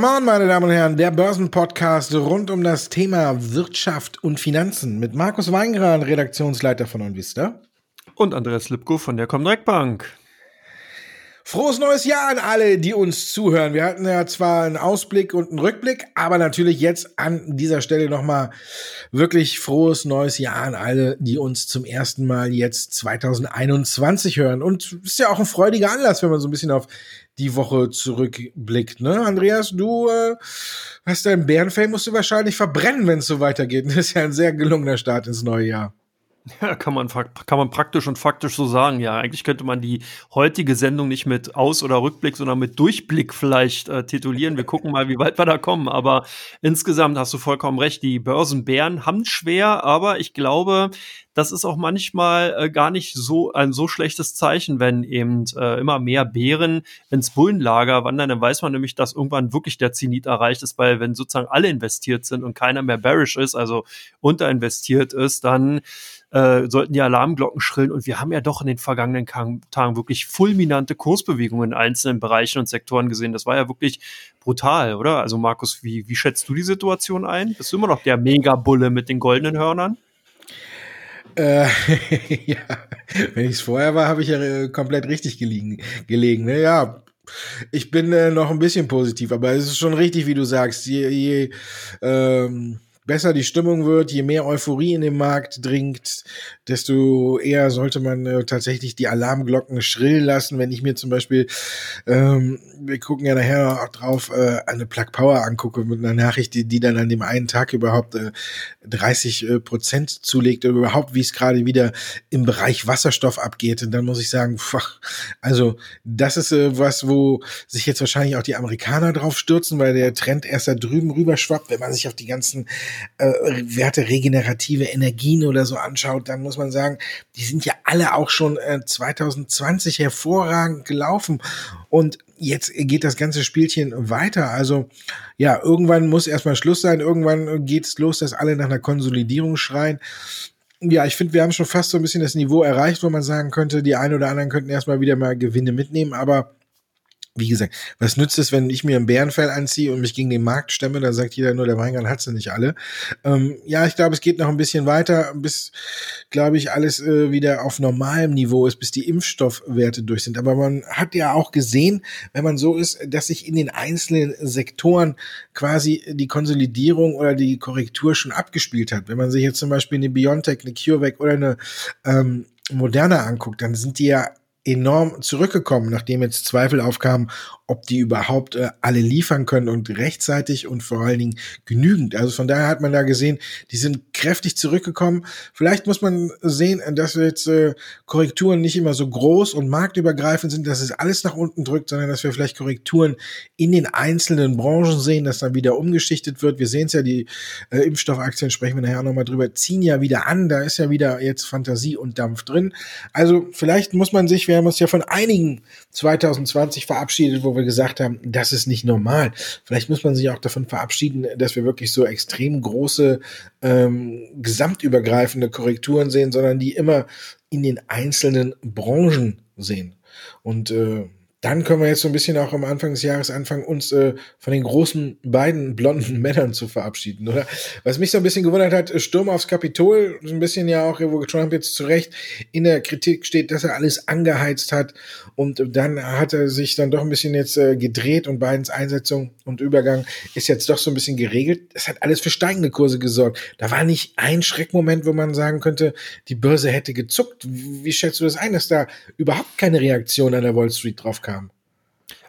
come on, meine Damen und Herren, der Börsenpodcast rund um das Thema Wirtschaft und Finanzen mit Markus Weingran, Redaktionsleiter von OnVista. Und Andreas Lipko von der Comdirect Bank. Frohes neues Jahr an alle, die uns zuhören. Wir hatten ja zwar einen Ausblick und einen Rückblick, aber natürlich jetzt an dieser Stelle nochmal wirklich frohes neues Jahr an alle, die uns zum ersten Mal jetzt 2021 hören. Und ist ja auch ein freudiger Anlass, wenn man so ein bisschen auf die Woche zurückblickt. Ne? Andreas, du äh, hast dein Bärenfell, musst du wahrscheinlich verbrennen, wenn es so weitergeht. Das ist ja ein sehr gelungener Start ins neue Jahr. Ja, kann man, kann man praktisch und faktisch so sagen. Ja, eigentlich könnte man die heutige Sendung nicht mit Aus- oder Rückblick, sondern mit Durchblick vielleicht äh, titulieren. Wir gucken mal, wie weit wir da kommen. Aber insgesamt hast du vollkommen recht. Die Börsenbären haben schwer, aber ich glaube, das ist auch manchmal äh, gar nicht so ein so schlechtes Zeichen, wenn eben äh, immer mehr Bären ins Bullenlager wandern. Dann weiß man nämlich, dass irgendwann wirklich der Zenit erreicht ist, weil wenn sozusagen alle investiert sind und keiner mehr bearish ist, also unterinvestiert ist, dann äh, sollten die Alarmglocken schrillen. Und wir haben ja doch in den vergangenen Tagen wirklich fulminante Kursbewegungen in einzelnen Bereichen und Sektoren gesehen. Das war ja wirklich brutal, oder? Also Markus, wie, wie schätzt du die Situation ein? Bist du immer noch der Megabulle mit den goldenen Hörnern? Äh, ja, wenn ich es vorher war, habe ich ja äh, komplett richtig gelegen. gelegen ne? Ja, ich bin äh, noch ein bisschen positiv, aber es ist schon richtig, wie du sagst. Je, je ähm, besser die Stimmung wird, je mehr Euphorie in den Markt dringt, desto eher sollte man äh, tatsächlich die Alarmglocken schrillen lassen. Wenn ich mir zum Beispiel, ähm, wir gucken ja nachher auch drauf, äh, eine Plug Power angucke mit einer Nachricht, die, die dann an dem einen Tag überhaupt äh, 30 äh, Prozent zulegt, oder überhaupt, wie es gerade wieder im Bereich Wasserstoff abgeht. Und dann muss ich sagen, pff, also das ist äh, was, wo sich jetzt wahrscheinlich auch die Amerikaner drauf stürzen, weil der Trend erst da drüben rüber schwappt, wenn man sich auf die ganzen äh, Werte regenerative Energien oder so anschaut, dann muss man sagen, die sind ja alle auch schon äh, 2020 hervorragend gelaufen und jetzt geht das ganze Spielchen weiter. Also ja, irgendwann muss erstmal Schluss sein, irgendwann geht es los, dass alle nach einer Konsolidierung schreien. Ja, ich finde, wir haben schon fast so ein bisschen das Niveau erreicht, wo man sagen könnte, die einen oder anderen könnten erstmal wieder mal Gewinne mitnehmen, aber wie gesagt, was nützt es, wenn ich mir ein Bärenfell anziehe und mich gegen den Markt stemme? Da sagt jeder nur, der Weingarten hat sie nicht alle. Ähm, ja, ich glaube, es geht noch ein bisschen weiter, bis, glaube ich, alles äh, wieder auf normalem Niveau ist, bis die Impfstoffwerte durch sind. Aber man hat ja auch gesehen, wenn man so ist, dass sich in den einzelnen Sektoren quasi die Konsolidierung oder die Korrektur schon abgespielt hat. Wenn man sich jetzt zum Beispiel eine Biontech, eine CureVac oder eine ähm, Moderna anguckt, dann sind die ja enorm zurückgekommen, nachdem jetzt Zweifel aufkamen, ob die überhaupt äh, alle liefern können und rechtzeitig und vor allen Dingen genügend. Also von daher hat man da gesehen, die sind kräftig zurückgekommen. Vielleicht muss man sehen, dass jetzt äh, Korrekturen nicht immer so groß und marktübergreifend sind, dass es alles nach unten drückt, sondern dass wir vielleicht Korrekturen in den einzelnen Branchen sehen, dass dann wieder umgeschichtet wird. Wir sehen es ja, die äh, Impfstoffaktien, sprechen wir nachher nochmal drüber, ziehen ja wieder an. Da ist ja wieder jetzt Fantasie und Dampf drin. Also vielleicht muss man sich, wir haben uns ja von einigen 2020 verabschiedet, wo wir gesagt haben, das ist nicht normal. Vielleicht muss man sich auch davon verabschieden, dass wir wirklich so extrem große, ähm, gesamtübergreifende Korrekturen sehen, sondern die immer in den einzelnen Branchen sehen. Und äh, dann können wir jetzt so ein bisschen auch am Anfang des Jahres anfangen, uns äh, von den großen beiden blonden Männern zu verabschieden, oder? Was mich so ein bisschen gewundert hat, Sturm aufs Kapitol, so ein bisschen ja auch, wo Trump jetzt zu Recht in der Kritik steht, dass er alles angeheizt hat und dann hat er sich dann doch ein bisschen jetzt äh, gedreht und Bidens Einsetzung und Übergang ist jetzt doch so ein bisschen geregelt. Das hat alles für steigende Kurse gesorgt. Da war nicht ein Schreckmoment, wo man sagen könnte, die Börse hätte gezuckt. Wie schätzt du das ein, dass da überhaupt keine Reaktion an der Wall Street drauf kam?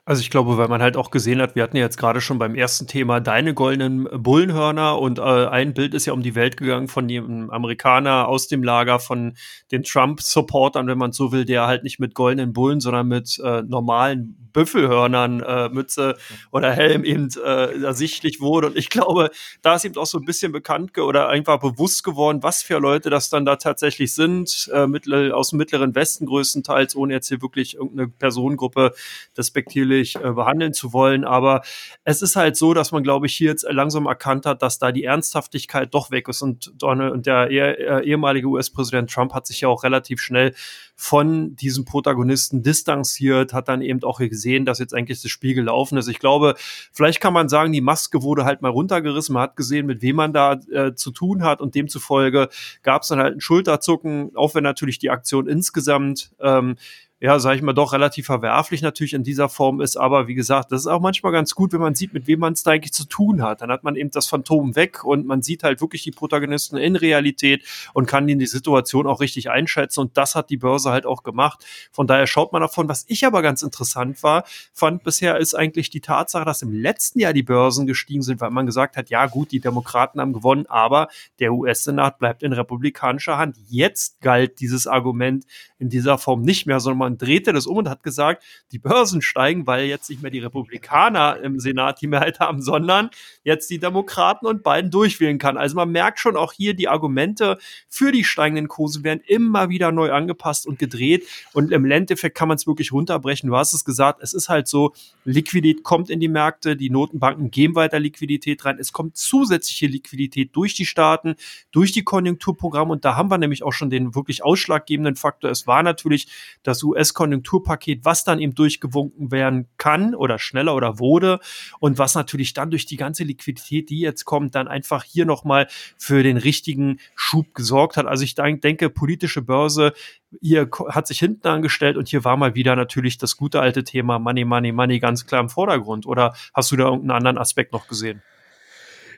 Also ich glaube, weil man halt auch gesehen hat, wir hatten ja jetzt gerade schon beim ersten Thema deine goldenen Bullenhörner und äh, ein Bild ist ja um die Welt gegangen von dem Amerikaner aus dem Lager von den Trump-Supportern, wenn man so will, der halt nicht mit goldenen Bullen, sondern mit äh, normalen Büffelhörnern, äh, Mütze oder Helm eben äh, ersichtlich wurde. Und ich glaube, da ist eben auch so ein bisschen bekannt oder einfach bewusst geworden, was für Leute das dann da tatsächlich sind, äh, aus dem mittleren Westen größtenteils, ohne jetzt hier wirklich irgendeine Personengruppe despektierlich natürlich äh, behandeln zu wollen. Aber es ist halt so, dass man, glaube ich, hier jetzt langsam erkannt hat, dass da die Ernsthaftigkeit doch weg ist. Und, Donald, und der eh, ehemalige US-Präsident Trump hat sich ja auch relativ schnell von diesem Protagonisten distanziert, hat dann eben auch gesehen, dass jetzt eigentlich das Spiel gelaufen ist. Ich glaube, vielleicht kann man sagen, die Maske wurde halt mal runtergerissen. Man hat gesehen, mit wem man da äh, zu tun hat und demzufolge gab es dann halt ein Schulterzucken, auch wenn natürlich die Aktion insgesamt ähm, ja, sage ich mal, doch relativ verwerflich natürlich in dieser Form ist. Aber wie gesagt, das ist auch manchmal ganz gut, wenn man sieht, mit wem man es da eigentlich zu tun hat. Dann hat man eben das Phantom weg und man sieht halt wirklich die Protagonisten in Realität und kann die Situation auch richtig einschätzen. Und das hat die Börse halt auch gemacht. Von daher schaut man davon. Was ich aber ganz interessant war, fand bisher ist eigentlich die Tatsache, dass im letzten Jahr die Börsen gestiegen sind, weil man gesagt hat, ja gut, die Demokraten haben gewonnen, aber der US-Senat bleibt in republikanischer Hand. Jetzt galt dieses Argument in dieser Form nicht mehr, sondern man drehte das um und hat gesagt, die Börsen steigen, weil jetzt nicht mehr die Republikaner im Senat die Mehrheit haben, sondern jetzt die Demokraten und Biden durchwählen kann. Also man merkt schon auch hier, die Argumente für die steigenden Kurse werden immer wieder neu angepasst und gedreht. Und im Endeffekt kann man es wirklich runterbrechen. Du hast es gesagt, es ist halt so, Liquidität kommt in die Märkte, die Notenbanken geben weiter Liquidität rein. Es kommt zusätzliche Liquidität durch die Staaten, durch die Konjunkturprogramme. Und da haben wir nämlich auch schon den wirklich ausschlaggebenden Faktor. Es war natürlich das US-Konjunkturpaket, was dann eben durchgewunken werden kann oder schneller oder wurde und was natürlich dann durch die ganze Liquidität, die jetzt kommt, dann einfach hier nochmal für den richtigen Schub gesorgt hat. Also ich denke, politische Börse hier hat sich hinten angestellt und hier war mal wieder natürlich das gute alte Thema Money, Money, Money ganz klar im Vordergrund. Oder hast du da irgendeinen anderen Aspekt noch gesehen?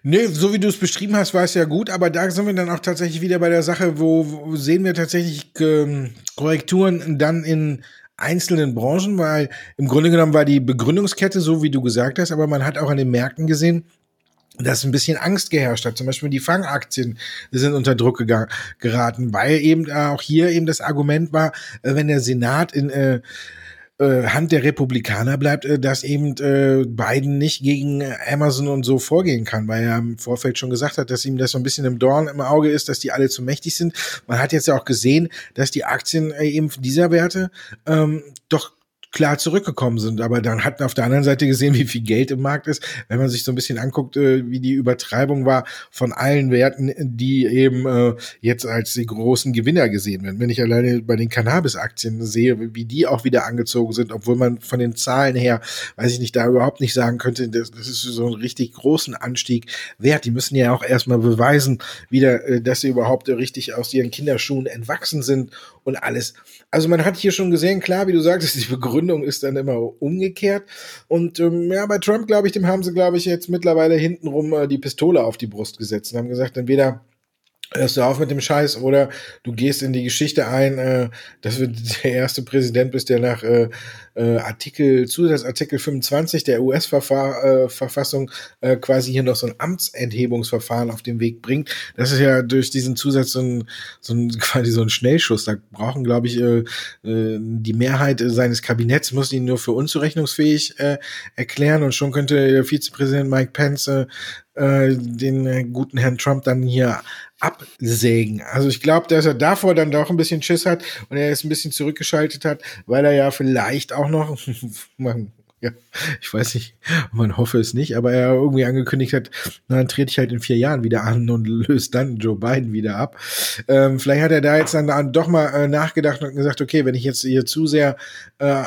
Nee, so wie du es beschrieben hast, war es ja gut, aber da sind wir dann auch tatsächlich wieder bei der Sache, wo, wo sehen wir tatsächlich ähm, Korrekturen dann in einzelnen Branchen, weil im Grunde genommen war die Begründungskette so, wie du gesagt hast, aber man hat auch an den Märkten gesehen, dass ein bisschen Angst geherrscht hat. Zum Beispiel die Fangaktien sind unter Druck geraten, weil eben auch hier eben das Argument war, äh, wenn der Senat in äh, äh, Hand der Republikaner bleibt, äh, dass eben äh, Biden nicht gegen Amazon und so vorgehen kann, weil er im Vorfeld schon gesagt hat, dass ihm das so ein bisschen im Dorn im Auge ist, dass die alle zu mächtig sind. Man hat jetzt ja auch gesehen, dass die Aktien äh, eben dieser Werte ähm, doch klar zurückgekommen sind. Aber dann hat man auf der anderen Seite gesehen, wie viel Geld im Markt ist. Wenn man sich so ein bisschen anguckt, äh, wie die Übertreibung war von allen Werten, die eben äh, jetzt als die großen Gewinner gesehen werden. Wenn ich alleine bei den Cannabis-Aktien sehe, wie die auch wieder angezogen sind, obwohl man von den Zahlen her, weiß ich nicht, da überhaupt nicht sagen könnte, das, das ist so ein richtig großen Anstieg wert. Die müssen ja auch erstmal beweisen, wieder, äh, dass sie überhaupt richtig aus ihren Kinderschuhen entwachsen sind und alles. Also man hat hier schon gesehen, klar, wie du sagtest, die Begründung ist dann immer umgekehrt. Und ähm, ja, bei Trump, glaube ich, dem haben sie, glaube ich, jetzt mittlerweile hintenrum äh, die Pistole auf die Brust gesetzt und haben gesagt, entweder hörst du auf mit dem Scheiß oder du gehst in die Geschichte ein, äh, dass du der erste Präsident bist, der nach äh, äh, Artikel, Zusatzartikel 25 der US-Verfassung äh, quasi hier noch so ein Amtsenthebungsverfahren auf den Weg bringt. Das ist ja durch diesen Zusatz so ein, so ein quasi so ein Schnellschuss. Da brauchen, glaube ich, äh, äh, die Mehrheit seines Kabinetts muss ihn nur für unzurechnungsfähig äh, erklären und schon könnte Vizepräsident Mike Pence äh, äh, den äh, guten Herrn Trump dann hier absägen. Also ich glaube, dass er davor dann doch ein bisschen Schiss hat und er es ein bisschen zurückgeschaltet hat, weil er ja vielleicht auch noch, man, ja, ich weiß nicht, man hoffe es nicht, aber er irgendwie angekündigt hat, na, dann trete ich halt in vier Jahren wieder an und löst dann Joe Biden wieder ab. Ähm, vielleicht hat er da jetzt dann doch mal äh, nachgedacht und gesagt, okay, wenn ich jetzt hier zu sehr äh,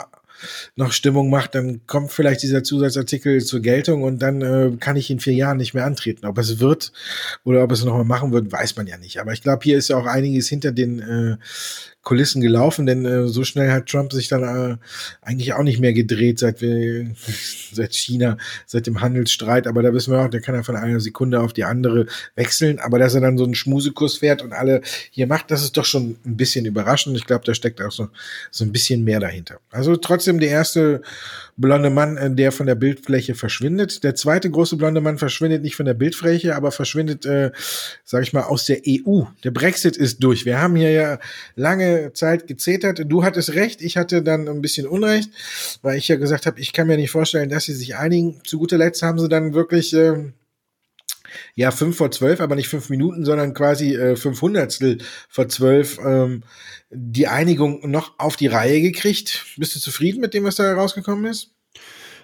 noch Stimmung macht, dann kommt vielleicht dieser Zusatzartikel zur Geltung und dann äh, kann ich in vier Jahren nicht mehr antreten. Ob es wird oder ob es nochmal machen wird, weiß man ja nicht. Aber ich glaube, hier ist ja auch einiges hinter den äh, Kulissen gelaufen, denn äh, so schnell hat Trump sich dann äh, eigentlich auch nicht mehr gedreht, seit wir, seit China, seit dem Handelsstreit. Aber da wissen wir auch, der kann ja von einer Sekunde auf die andere wechseln. Aber dass er dann so einen Schmusekurs fährt und alle hier macht, das ist doch schon ein bisschen überraschend. Ich glaube, da steckt auch so, so ein bisschen mehr dahinter. Also trotzdem der erste blonde Mann, äh, der von der Bildfläche verschwindet. Der zweite große blonde Mann verschwindet nicht von der Bildfläche, aber verschwindet, äh, sag ich mal, aus der EU. Der Brexit ist durch. Wir haben hier ja lange Zeit gezetert. Du hattest recht, ich hatte dann ein bisschen Unrecht, weil ich ja gesagt habe, ich kann mir nicht vorstellen, dass sie sich einigen. Zu guter Letzt haben sie dann wirklich äh, ja, fünf vor zwölf, aber nicht fünf Minuten, sondern quasi äh, fünf vor zwölf ähm, die Einigung noch auf die Reihe gekriegt. Bist du zufrieden mit dem, was da rausgekommen ist?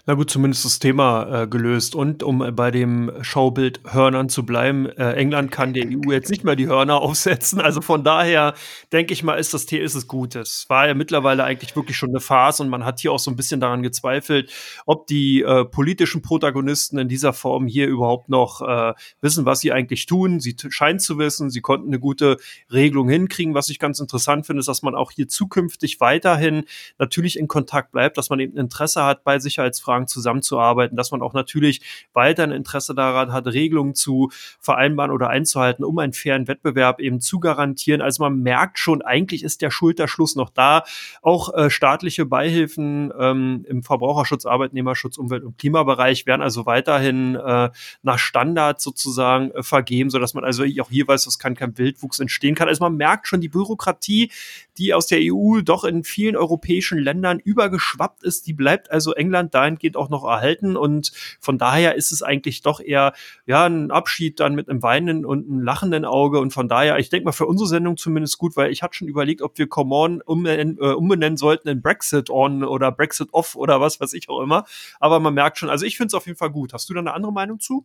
Na gut, zumindest das Thema äh, gelöst. Und um bei dem Schaubild Hörnern zu bleiben, äh, England kann der EU jetzt nicht mehr die Hörner aufsetzen. Also von daher denke ich mal, ist das ist es gut. Es war ja mittlerweile eigentlich wirklich schon eine Farce und man hat hier auch so ein bisschen daran gezweifelt, ob die äh, politischen Protagonisten in dieser Form hier überhaupt noch äh, wissen, was sie eigentlich tun. Sie scheinen zu wissen, sie konnten eine gute Regelung hinkriegen. Was ich ganz interessant finde, ist, dass man auch hier zukünftig weiterhin natürlich in Kontakt bleibt, dass man eben Interesse hat, bei Sicherheitsfragen Fragen zusammenzuarbeiten, dass man auch natürlich weiter ein Interesse daran hat, Regelungen zu vereinbaren oder einzuhalten, um einen fairen Wettbewerb eben zu garantieren. Also man merkt schon, eigentlich ist der Schulterschluss noch da. Auch äh, staatliche Beihilfen ähm, im Verbraucherschutz, Arbeitnehmerschutz, Umwelt- und Klimabereich werden also weiterhin äh, nach Standard sozusagen äh, vergeben, sodass man also auch hier weiß, dass kann kein Wildwuchs entstehen kann. Also man merkt schon die Bürokratie, die aus der EU doch in vielen europäischen Ländern übergeschwappt ist, die bleibt also England dahin dahingehend auch noch erhalten. Und von daher ist es eigentlich doch eher ja ein Abschied dann mit einem weinenden und einem lachenden Auge. Und von daher, ich denke mal für unsere Sendung zumindest gut, weil ich hatte schon überlegt, ob wir Come On umbenennen, äh, umbenennen sollten in Brexit On oder Brexit Off oder was weiß ich auch immer. Aber man merkt schon, also ich finde es auf jeden Fall gut. Hast du da eine andere Meinung zu?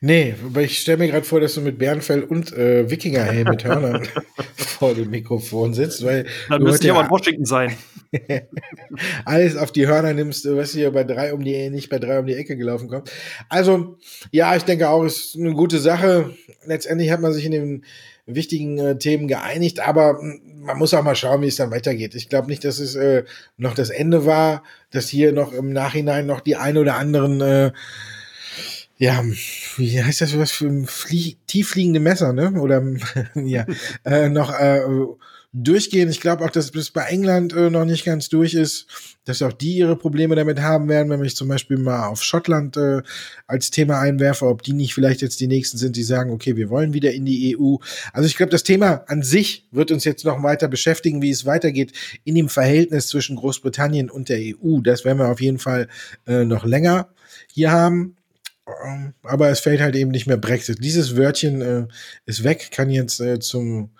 Nee, aber ich stelle mir gerade vor, dass du mit Bärenfell und äh, Wikingerhelm mit Hörnern vor dem Mikrofon sitzt, weil. Dann müsste ja in Washington sein. alles auf die Hörner nimmst, was hier bei drei um die, nicht bei drei um die Ecke gelaufen kommt. Also, ja, ich denke auch, ist eine gute Sache. Letztendlich hat man sich in den wichtigen äh, Themen geeinigt, aber man muss auch mal schauen, wie es dann weitergeht. Ich glaube nicht, dass es äh, noch das Ende war, dass hier noch im Nachhinein noch die ein oder anderen äh, ja, wie heißt das, was für ein Flie tieffliegende Messer, ne? Oder ja, äh, noch äh, durchgehen. Ich glaube auch, dass bis bei England äh, noch nicht ganz durch ist, dass auch die ihre Probleme damit haben werden, wenn ich zum Beispiel mal auf Schottland äh, als Thema einwerfe, ob die nicht vielleicht jetzt die nächsten sind, die sagen, okay, wir wollen wieder in die EU. Also ich glaube, das Thema an sich wird uns jetzt noch weiter beschäftigen, wie es weitergeht in dem Verhältnis zwischen Großbritannien und der EU. Das werden wir auf jeden Fall äh, noch länger hier haben. Ähm, aber es fällt halt eben nicht mehr Brexit. Dieses Wörtchen äh, ist weg, kann jetzt äh, zum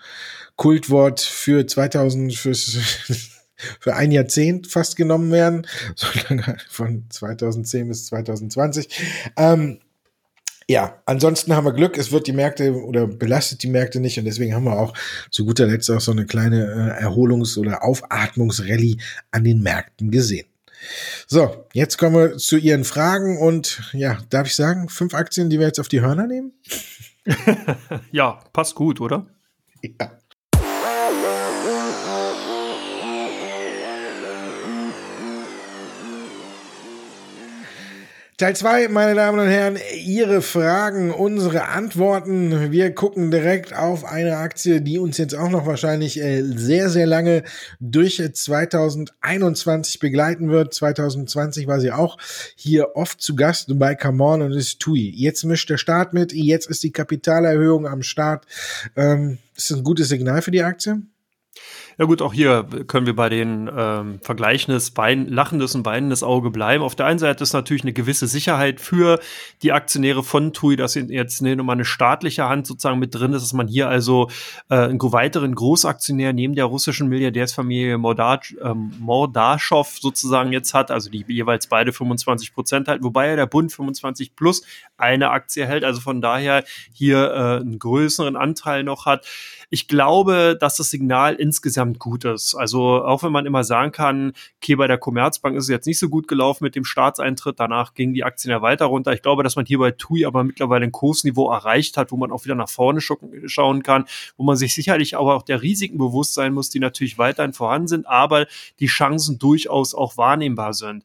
Kultwort für 2000, fürs, für ein Jahrzehnt fast genommen werden, so lange von 2010 bis 2020. Ähm, ja, ansonsten haben wir Glück, es wird die Märkte oder belastet die Märkte nicht und deswegen haben wir auch zu guter Letzt auch so eine kleine äh, Erholungs- oder Aufatmungsrallye an den Märkten gesehen. So, jetzt kommen wir zu Ihren Fragen und ja, darf ich sagen, fünf Aktien, die wir jetzt auf die Hörner nehmen? ja, passt gut, oder? Ja. Teil 2, meine Damen und Herren, Ihre Fragen, unsere Antworten. Wir gucken direkt auf eine Aktie, die uns jetzt auch noch wahrscheinlich äh, sehr, sehr lange durch 2021 begleiten wird. 2020 war sie auch hier oft zu Gast bei Come On und ist TUI. Jetzt mischt der Start mit, jetzt ist die Kapitalerhöhung am Start. Ähm, ist das ein gutes Signal für die Aktie? Ja gut, auch hier können wir bei den ähm, Vergleichen des Bein, lachendes und weinendes Auge bleiben. Auf der einen Seite ist natürlich eine gewisse Sicherheit für die Aktionäre von TUI, dass jetzt ne, nochmal eine staatliche Hand sozusagen mit drin ist, dass man hier also äh, einen weiteren Großaktionär neben der russischen Milliardärsfamilie Mordach, ähm, Mordaschow sozusagen jetzt hat, also die jeweils beide 25 Prozent halten, wobei ja der Bund 25 plus eine Aktie hält, also von daher hier äh, einen größeren Anteil noch hat. Ich glaube, dass das Signal insgesamt gut ist. Also auch wenn man immer sagen kann, okay, bei der Commerzbank ist es jetzt nicht so gut gelaufen mit dem Staatseintritt, danach gingen die Aktien ja weiter runter. Ich glaube, dass man hier bei TUI aber mittlerweile ein Kursniveau erreicht hat, wo man auch wieder nach vorne schauen kann, wo man sich sicherlich aber auch der Risiken bewusst sein muss, die natürlich weiterhin vorhanden sind, aber die Chancen durchaus auch wahrnehmbar sind.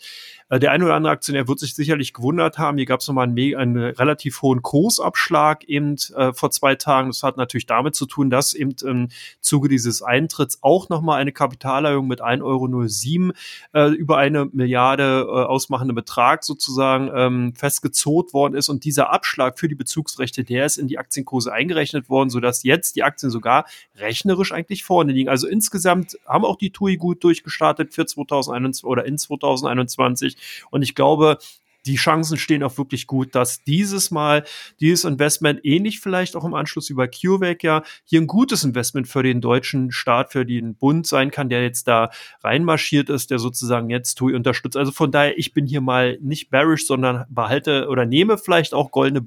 Äh, der eine oder andere Aktionär wird sich sicherlich gewundert haben. Hier gab es nochmal einen, einen, relativ hohen Kursabschlag eben äh, vor zwei Tagen. Das hat natürlich damit zu tun, dass eben im Zuge dieses Eintritts auch nochmal eine Kapitalerhöhung mit 1,07 Euro äh, über eine Milliarde äh, ausmachende Betrag sozusagen ähm, festgezogen worden ist. Und dieser Abschlag für die Bezugsrechte, der ist in die Aktienkurse eingerechnet worden, sodass jetzt die Aktien sogar rechnerisch eigentlich vorne liegen. Also insgesamt haben auch die TUI gut durchgestartet für 2021 oder in 2021. Und ich glaube, die Chancen stehen auch wirklich gut, dass dieses Mal dieses Investment ähnlich vielleicht auch im Anschluss über CureVac ja hier ein gutes Investment für den deutschen Staat, für den Bund sein kann, der jetzt da reinmarschiert ist, der sozusagen jetzt TUI unterstützt. Also von daher, ich bin hier mal nicht bearish, sondern behalte oder nehme vielleicht auch goldene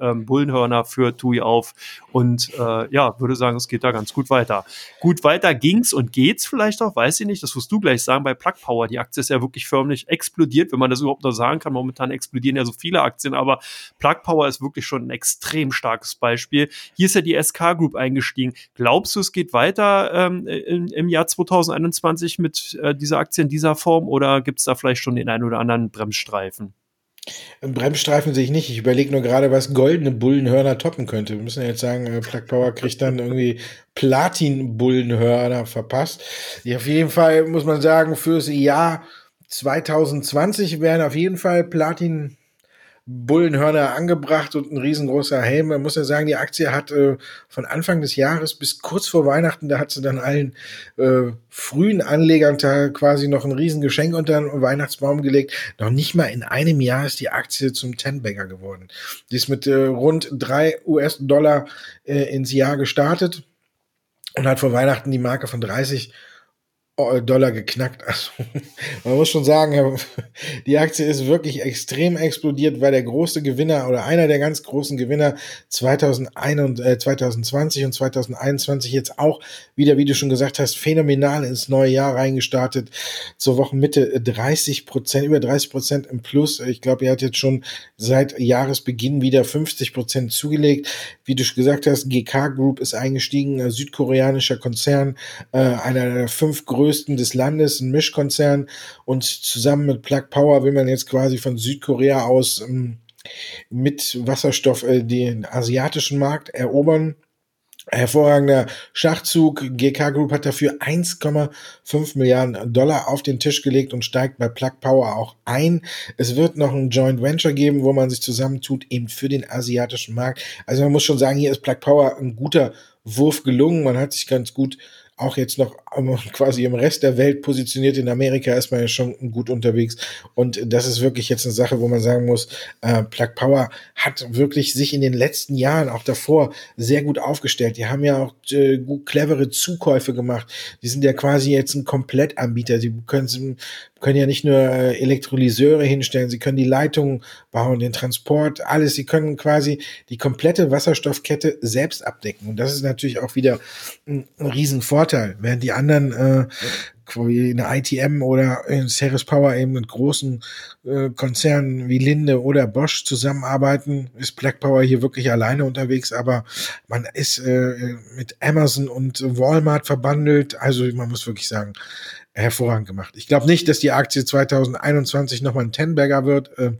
ähm, Bullenhörner für TUI auf und äh, ja, würde sagen, es geht da ganz gut weiter. Gut weiter ging's und geht's vielleicht auch, weiß ich nicht, das wirst du gleich sagen, bei Plug Power. Die Aktie ist ja wirklich förmlich explodiert, wenn man das überhaupt noch sagen kann. Momentan explodieren ja so viele Aktien, aber Plug Power ist wirklich schon ein extrem starkes Beispiel. Hier ist ja die SK Group eingestiegen. Glaubst du, es geht weiter ähm, im, im Jahr 2021 mit äh, dieser Aktie in dieser Form oder gibt's da vielleicht schon den einen oder anderen Bremsstreifen? Bremsstreifen sehe ich nicht. Ich überlege nur gerade, was goldene Bullenhörner toppen könnte. Wir müssen ja jetzt sagen, äh, Plug Power kriegt dann irgendwie Platin-Bullenhörner verpasst. Die auf jeden Fall, muss man sagen, fürs Jahr 2020 werden auf jeden Fall Platin Bullenhörner angebracht und ein riesengroßer Helm. Man muss ja sagen, die Aktie hat äh, von Anfang des Jahres bis kurz vor Weihnachten, da hat sie dann allen äh, frühen Anlegern da quasi noch ein Riesengeschenk unter den Weihnachtsbaum gelegt. Noch nicht mal in einem Jahr ist die Aktie zum Ten-Bagger geworden. Die ist mit äh, rund drei US-Dollar äh, ins Jahr gestartet und hat vor Weihnachten die Marke von 30 Dollar geknackt. Also, man muss schon sagen, die Aktie ist wirklich extrem explodiert, weil der große Gewinner oder einer der ganz großen Gewinner 2001 und, äh, 2020 und 2021 jetzt auch wieder, wie du schon gesagt hast, phänomenal ins neue Jahr reingestartet. Zur Wochenmitte 30 Prozent, über 30 Prozent im Plus. Ich glaube, er hat jetzt schon seit Jahresbeginn wieder 50 Prozent zugelegt. Wie du schon gesagt hast, GK Group ist eingestiegen, südkoreanischer Konzern, äh, einer der fünf größten größten des Landes, ein Mischkonzern. Und zusammen mit Plug Power will man jetzt quasi von Südkorea aus ähm, mit Wasserstoff äh, den asiatischen Markt erobern. Hervorragender Schachzug. GK Group hat dafür 1,5 Milliarden Dollar auf den Tisch gelegt und steigt bei Plug Power auch ein. Es wird noch ein Joint Venture geben, wo man sich zusammentut, eben für den asiatischen Markt. Also man muss schon sagen, hier ist Plug Power ein guter Wurf gelungen. Man hat sich ganz gut auch jetzt noch quasi im Rest der Welt positioniert. In Amerika ist man ja schon gut unterwegs. Und das ist wirklich jetzt eine Sache, wo man sagen muss, äh, Plug Power hat wirklich sich in den letzten Jahren, auch davor, sehr gut aufgestellt. Die haben ja auch äh, gut clevere Zukäufe gemacht. Die sind ja quasi jetzt ein Komplettanbieter. Sie können, können ja nicht nur äh, Elektrolyseure hinstellen, sie können die Leitungen bauen, den Transport, alles. Sie können quasi die komplette Wasserstoffkette selbst abdecken. Und das ist natürlich auch wieder ein, ein Riesenvorteil. Während die anderen äh, in der ITM oder in Ceres Power eben mit großen äh, Konzernen wie Linde oder Bosch zusammenarbeiten, ist Black Power hier wirklich alleine unterwegs, aber man ist äh, mit Amazon und Walmart verbandelt. Also man muss wirklich sagen, hervorragend gemacht. Ich glaube nicht, dass die Aktie 2021 nochmal ein Tenberger wird. Äh,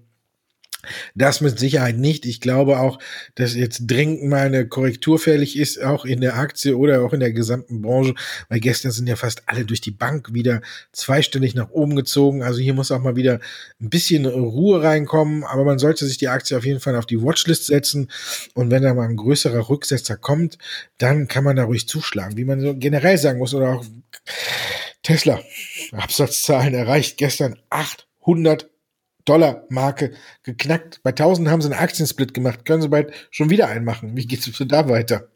das mit Sicherheit nicht. Ich glaube auch, dass jetzt dringend mal eine Korrektur fällig ist, auch in der Aktie oder auch in der gesamten Branche, weil gestern sind ja fast alle durch die Bank wieder zweistellig nach oben gezogen. Also hier muss auch mal wieder ein bisschen Ruhe reinkommen, aber man sollte sich die Aktie auf jeden Fall auf die Watchlist setzen und wenn da mal ein größerer Rücksetzer kommt, dann kann man da ruhig zuschlagen, wie man so generell sagen muss oder auch Tesla. Absatzzahlen erreicht gestern 800 Dollar-Marke geknackt. Bei 1000 haben sie einen Aktiensplit gemacht. Können sie bald schon wieder einen. Wie geht es da weiter?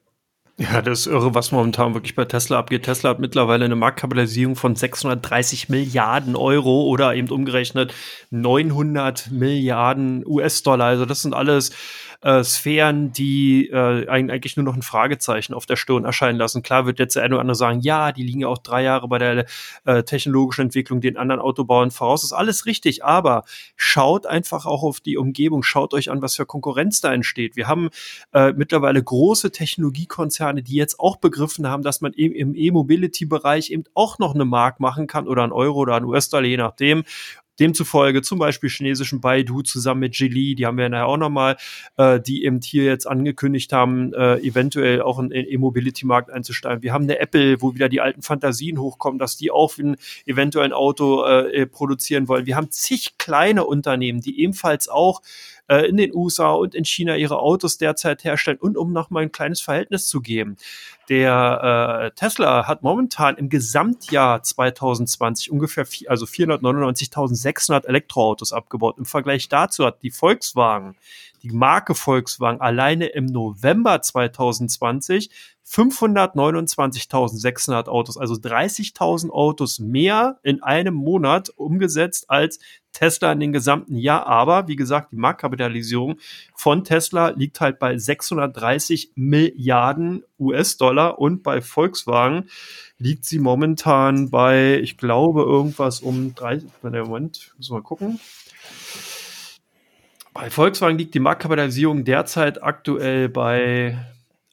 Ja, das ist irre, was momentan wirklich bei Tesla abgeht. Tesla hat mittlerweile eine Marktkapitalisierung von 630 Milliarden Euro oder eben umgerechnet 900 Milliarden US-Dollar. Also das sind alles äh, Sphären, die äh, eigentlich nur noch ein Fragezeichen auf der Stirn erscheinen lassen. Klar wird jetzt der eine oder andere sagen, ja, die liegen ja auch drei Jahre bei der äh, technologischen Entwicklung den anderen Autobauern voraus. Ist alles richtig, aber schaut einfach auch auf die Umgebung, schaut euch an, was für Konkurrenz da entsteht. Wir haben äh, mittlerweile große Technologiekonzerne, die jetzt auch begriffen haben, dass man eben im E-Mobility-Bereich eben auch noch eine Mark machen kann oder ein Euro oder ein US-Dollar, je nachdem. Demzufolge zum Beispiel chinesischen Baidu zusammen mit Geely, die haben wir ja auch nochmal, äh, die eben hier jetzt angekündigt haben, äh, eventuell auch in den E-Mobility-Markt einzusteigen. Wir haben eine Apple, wo wieder die alten Fantasien hochkommen, dass die auch ein, eventuell ein Auto äh, produzieren wollen. Wir haben zig kleine Unternehmen, die ebenfalls auch äh, in den USA und in China ihre Autos derzeit herstellen und um nochmal ein kleines Verhältnis zu geben. Der äh, Tesla hat momentan im Gesamtjahr 2020 ungefähr vier, also 499.600 Elektroautos abgebaut. Im Vergleich dazu hat die Volkswagen, die Marke Volkswagen alleine im November 2020 529.600 Autos, also 30.000 Autos mehr in einem Monat umgesetzt als Tesla in den gesamten Jahr. Aber wie gesagt, die Marktkapitalisierung von Tesla liegt halt bei 630 Milliarden US-Dollar und bei Volkswagen liegt sie momentan bei, ich glaube, irgendwas um 30, Moment, müssen wir mal gucken. Bei Volkswagen liegt die Marktkapitalisierung derzeit aktuell bei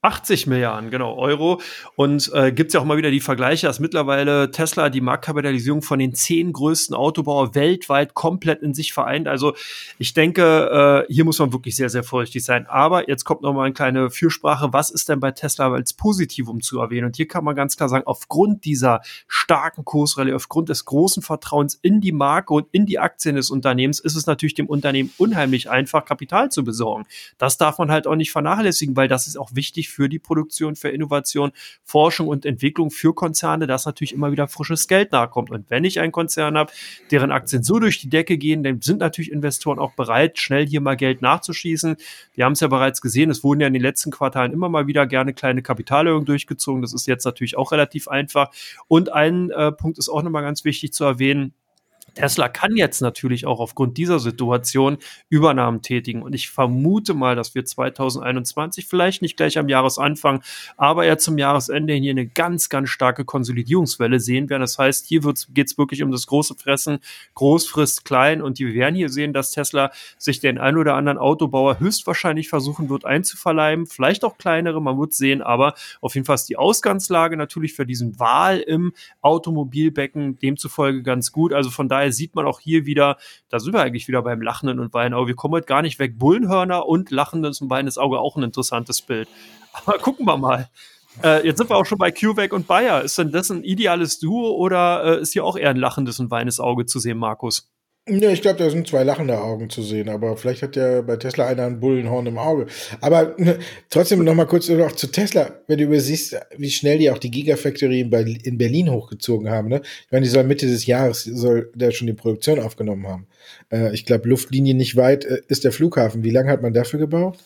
80 Milliarden, genau, Euro. Und äh, gibt es ja auch mal wieder die Vergleiche, dass mittlerweile Tesla die Marktkapitalisierung von den zehn größten Autobauer weltweit komplett in sich vereint. Also ich denke, äh, hier muss man wirklich sehr, sehr vorsichtig sein. Aber jetzt kommt noch mal eine kleine Fürsprache. Was ist denn bei Tesla als Positivum zu erwähnen? Und hier kann man ganz klar sagen, aufgrund dieser starken Kursrallye, aufgrund des großen Vertrauens in die Marke und in die Aktien des Unternehmens, ist es natürlich dem Unternehmen unheimlich einfach, Kapital zu besorgen. Das darf man halt auch nicht vernachlässigen, weil das ist auch wichtig für die Produktion, für Innovation, Forschung und Entwicklung für Konzerne, dass natürlich immer wieder frisches Geld nachkommt. Und wenn ich einen Konzern habe, deren Aktien so durch die Decke gehen, dann sind natürlich Investoren auch bereit, schnell hier mal Geld nachzuschießen. Wir haben es ja bereits gesehen, es wurden ja in den letzten Quartalen immer mal wieder gerne kleine Kapitalerhöhungen durchgezogen. Das ist jetzt natürlich auch relativ einfach. Und ein äh, Punkt ist auch nochmal ganz wichtig zu erwähnen. Tesla kann jetzt natürlich auch aufgrund dieser Situation Übernahmen tätigen. Und ich vermute mal, dass wir 2021 vielleicht nicht gleich am Jahresanfang, aber ja zum Jahresende hier eine ganz, ganz starke Konsolidierungswelle sehen werden. Das heißt, hier geht es wirklich um das große Fressen, groß frisst klein. Und wir werden hier sehen, dass Tesla sich den ein oder anderen Autobauer höchstwahrscheinlich versuchen wird einzuverleiben. Vielleicht auch kleinere, man wird sehen. Aber auf jeden Fall ist die Ausgangslage natürlich für diesen Wahl im Automobilbecken demzufolge ganz gut. Also von daher sieht man auch hier wieder, da sind wir eigentlich wieder beim lachenden und weinen Auge. Wir kommen heute gar nicht weg. Bullenhörner und lachendes und weinendes Auge, auch ein interessantes Bild. Aber gucken wir mal. Äh, jetzt sind wir auch schon bei CureVac und Bayer. Ist denn das ein ideales Duo oder äh, ist hier auch eher ein lachendes und weinendes Auge zu sehen, Markus? Ja, ich glaube, da sind zwei lachende Augen zu sehen, aber vielleicht hat ja bei Tesla einer ein Bullenhorn im Auge. Aber ne, trotzdem noch mal kurz noch zu Tesla, wenn du übersiehst, wie schnell die auch die Gigafactory in, Berlin, in Berlin hochgezogen haben. Ne? Ich meine, die soll Mitte des Jahres soll der schon die Produktion aufgenommen haben. Äh, ich glaube, Luftlinie nicht weit äh, ist der Flughafen. Wie lange hat man dafür gebraucht?